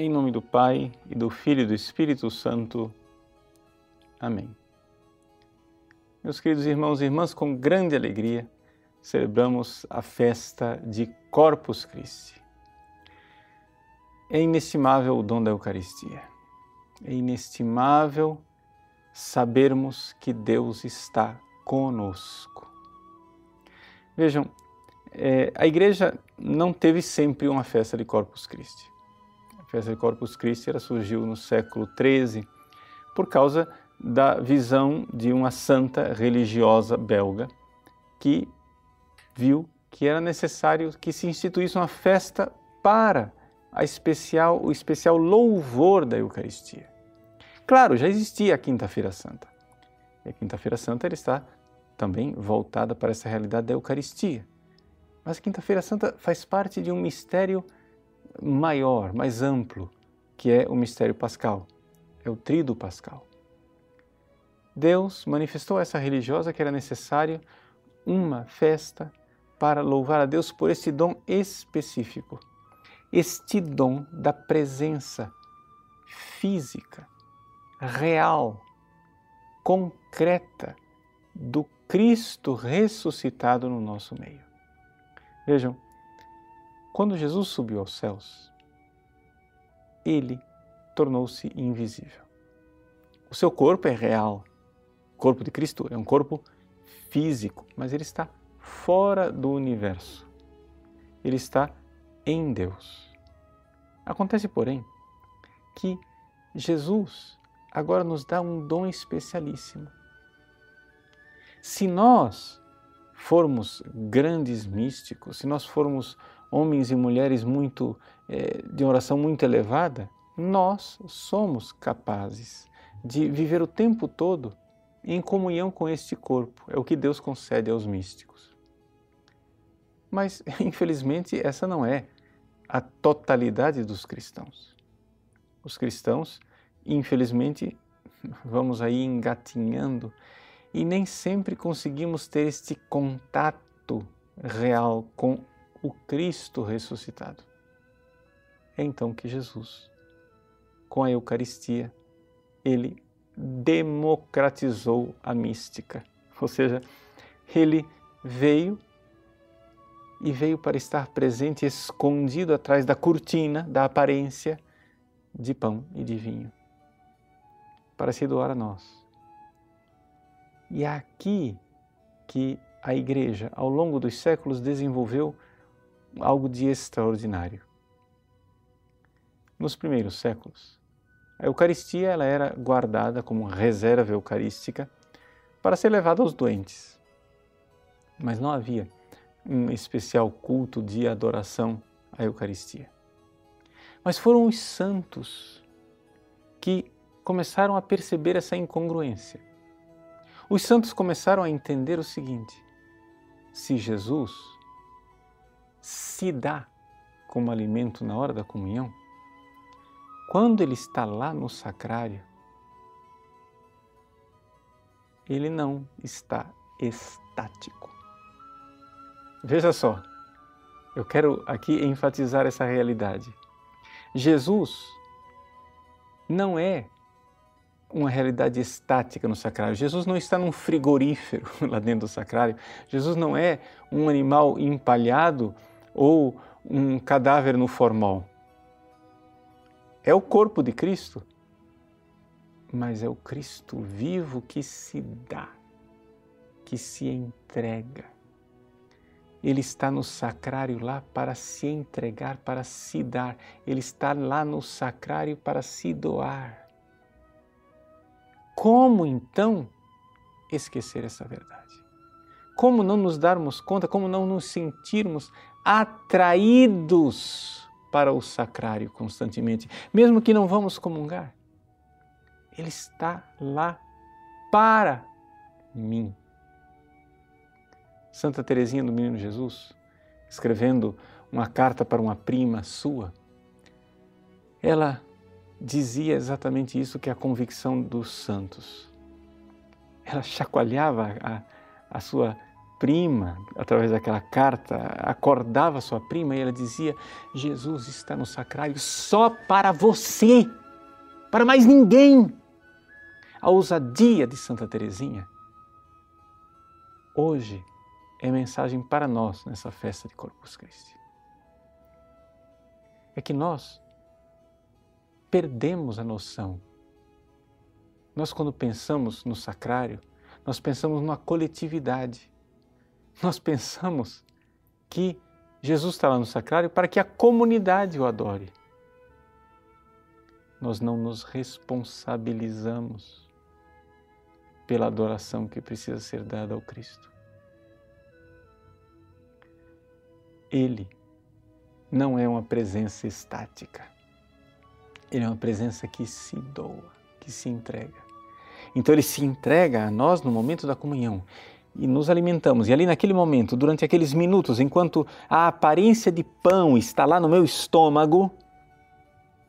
Em nome do Pai, e do Filho e do Espírito Santo. Amém. Meus queridos irmãos e irmãs, com grande alegria celebramos a festa de Corpus Christi. É inestimável o dom da Eucaristia. É inestimável sabermos que Deus está conosco. Vejam, é, a igreja não teve sempre uma festa de Corpus Christi festa de Corpus Christi ela surgiu no século XIII por causa da visão de uma santa religiosa belga que viu que era necessário que se instituísse uma festa para a especial, o especial louvor da Eucaristia. Claro, já existia a Quinta-feira Santa. E a Quinta-feira Santa está também voltada para essa realidade da Eucaristia. Mas a Quinta-feira Santa faz parte de um mistério maior, mais amplo, que é o mistério pascal, é o trido pascal. Deus manifestou a essa religiosa que era necessário uma festa para louvar a Deus por este dom específico, este dom da presença física, real, concreta do Cristo ressuscitado no nosso meio. Vejam, quando Jesus subiu aos céus, ele tornou-se invisível. O seu corpo é real. O corpo de Cristo é um corpo físico, mas ele está fora do universo. Ele está em Deus. Acontece, porém, que Jesus agora nos dá um dom especialíssimo. Se nós formos grandes místicos, se nós formos homens e mulheres muito é, de oração muito elevada, nós somos capazes de viver o tempo todo em comunhão com este corpo. É o que Deus concede aos místicos. Mas, infelizmente, essa não é a totalidade dos cristãos. Os cristãos, infelizmente, vamos aí engatinhando e nem sempre conseguimos ter este contato real com o Cristo ressuscitado. É então que Jesus, com a Eucaristia, ele democratizou a mística, ou seja, ele veio e veio para estar presente, escondido atrás da cortina da aparência de pão e de vinho, para se doar a nós. E é aqui que a Igreja, ao longo dos séculos, desenvolveu algo de extraordinário. Nos primeiros séculos, a Eucaristia ela era guardada como reserva eucarística para ser levada aos doentes. Mas não havia um especial culto de adoração à Eucaristia. Mas foram os santos que começaram a perceber essa incongruência. Os santos começaram a entender o seguinte: se Jesus se dá como alimento na hora da comunhão, quando ele está lá no sacrário, ele não está estático. Veja só, eu quero aqui enfatizar essa realidade. Jesus não é uma realidade estática no sacrário. Jesus não está num frigorífero lá dentro do sacrário. Jesus não é um animal empalhado ou um cadáver no formol. É o corpo de Cristo, mas é o Cristo vivo que se dá, que se entrega. Ele está no sacrário lá para se entregar, para se dar. Ele está lá no sacrário para se doar. Como então esquecer essa verdade? Como não nos darmos conta, como não nos sentirmos atraídos para o sacrário constantemente, mesmo que não vamos comungar. Ele está lá para mim. Santa Teresinha do Menino Jesus, escrevendo uma carta para uma prima sua, ela dizia exatamente isso que é a convicção dos santos. Ela chacoalhava a, a sua prima, através daquela carta, acordava sua prima e ela dizia: Jesus está no sacrário só para você, para mais ninguém. A ousadia de Santa Teresinha hoje é mensagem para nós nessa festa de Corpus Christi. É que nós perdemos a noção. Nós, quando pensamos no sacrário, nós pensamos numa coletividade. Nós pensamos que Jesus está lá no sacrário para que a comunidade o adore. Nós não nos responsabilizamos pela adoração que precisa ser dada ao Cristo. Ele não é uma presença estática. Ele é uma presença que se doa, que se entrega. Então ele se entrega a nós no momento da comunhão e nos alimentamos. E ali naquele momento, durante aqueles minutos, enquanto a aparência de pão está lá no meu estômago,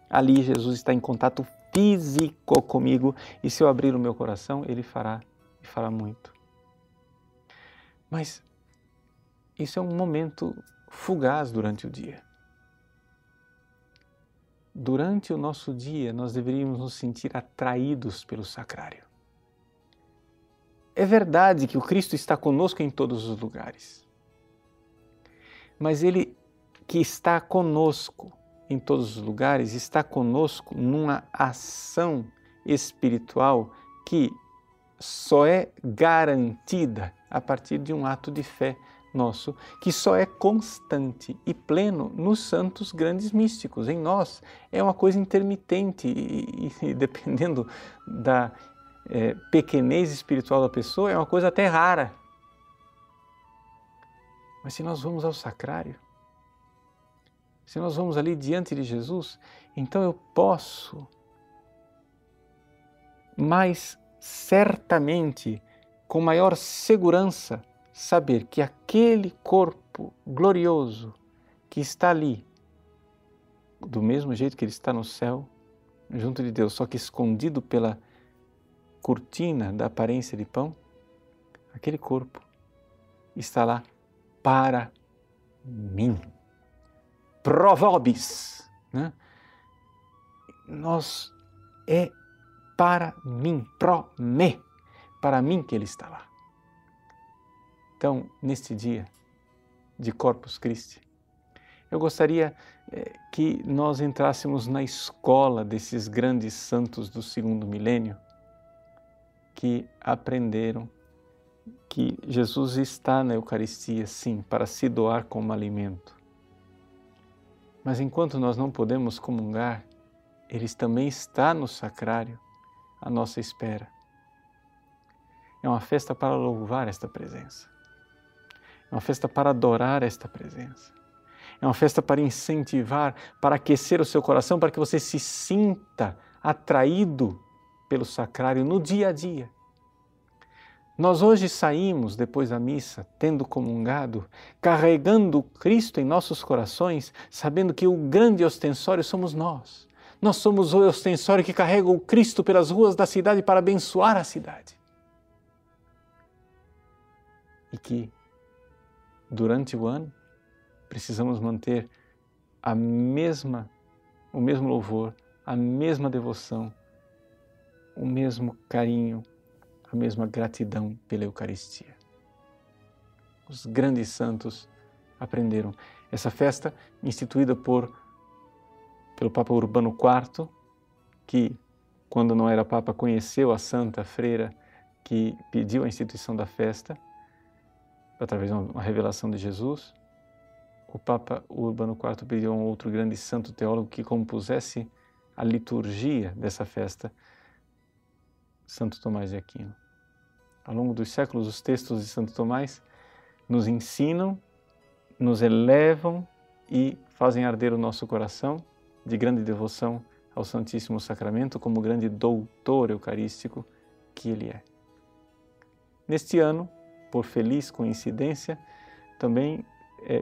ali Jesus está em contato físico comigo e se eu abrir o meu coração, ele fará e fará muito. Mas isso é um momento fugaz durante o dia. Durante o nosso dia, nós deveríamos nos sentir atraídos pelo sacrário. É verdade que o Cristo está conosco em todos os lugares. Mas Ele que está conosco em todos os lugares, está conosco numa ação espiritual que só é garantida a partir de um ato de fé nosso, que só é constante e pleno nos santos grandes místicos. Em nós é uma coisa intermitente e, e, dependendo da é, pequenez espiritual da pessoa, é uma coisa até rara. Mas se nós vamos ao sacrário, se nós vamos ali diante de Jesus, então eu posso mais certamente, com maior segurança, saber que aquele corpo glorioso que está ali, do mesmo jeito que ele está no céu, junto de Deus, só que escondido pela cortina da aparência de pão, aquele corpo está lá para mim pro vobis. Né? Nós é para mim, pro me, para mim que ele está lá. Então, neste dia de Corpus Christi, eu gostaria eh, que nós entrássemos na escola desses grandes santos do segundo milênio que aprenderam que Jesus está na Eucaristia, sim, para se doar como alimento mas enquanto nós não podemos comungar, Ele também está no sacrário à nossa espera. É uma festa para louvar esta presença. É uma festa para adorar esta presença. É uma festa para incentivar, para aquecer o seu coração, para que você se sinta atraído pelo sacrário no dia a dia nós hoje saímos depois da missa, tendo comungado, carregando Cristo em nossos corações, sabendo que o grande ostensório somos nós. Nós somos o ostensório que carrega o Cristo pelas ruas da cidade para abençoar a cidade. E que, durante o ano, precisamos manter a mesma, o mesmo louvor, a mesma devoção, o mesmo carinho, a mesma gratidão pela Eucaristia. Os grandes santos aprenderam. Essa festa, instituída por, pelo Papa Urbano IV, que, quando não era Papa, conheceu a santa freira que pediu a instituição da festa, através de uma revelação de Jesus, o Papa Urbano IV pediu a um outro grande santo teólogo que compusesse a liturgia dessa festa, Santo Tomás de Aquino ao longo dos séculos, os textos de Santo Tomás nos ensinam, nos elevam e fazem arder o nosso coração de grande devoção ao Santíssimo Sacramento como grande doutor eucarístico que ele é. Neste ano, por feliz coincidência, também é,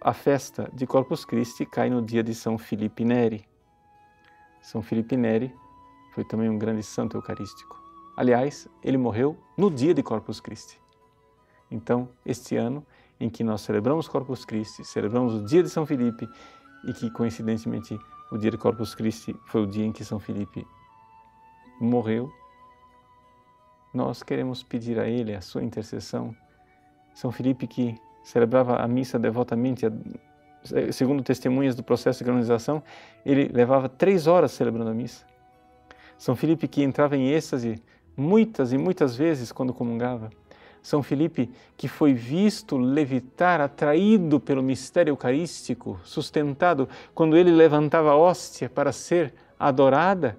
a festa de Corpus Christi cai no dia de São Filipe Neri. São Filipe Neri foi também um grande santo eucarístico. Aliás, ele morreu no dia de Corpus Christi. então, este ano em que nós celebramos Corpus Christi, celebramos o dia de São Felipe e que, coincidentemente, o dia de Corpus Christi foi o dia em que São Felipe morreu, nós queremos pedir a Ele a sua intercessão. São Felipe, que celebrava a missa devotamente, segundo testemunhas do processo de canonização, ele levava três horas celebrando a missa. São Felipe, que entrava em êxtase muitas e muitas vezes quando comungava. São Felipe, que foi visto levitar, atraído pelo mistério eucarístico, sustentado quando ele levantava a hóstia para ser adorada.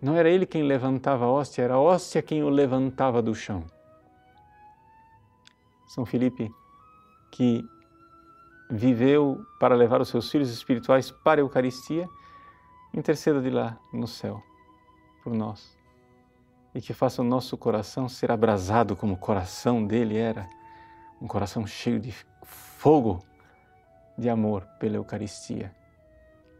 Não era ele quem levantava a hóstia, era a hóstia quem o levantava do chão. São Felipe, que viveu para levar os seus filhos espirituais para a Eucaristia, interceda de lá no céu por nós e que faça o nosso coração ser abrasado como o coração dele era, um coração cheio de fogo de amor pela Eucaristia.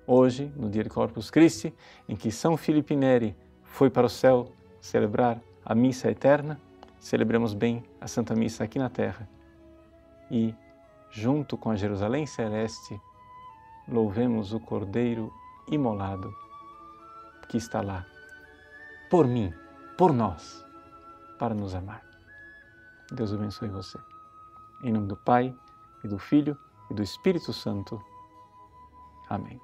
Hoje, no dia de Corpus Christi, em que São Filipe Neri foi para o céu celebrar a missa eterna, celebremos bem a Santa Missa aqui na terra e, junto com a Jerusalém celeste, louvemos o Cordeiro imolado que está lá por mim por nós, para nos amar. Deus abençoe você. Em nome do Pai, e do Filho, e do Espírito Santo. Amém.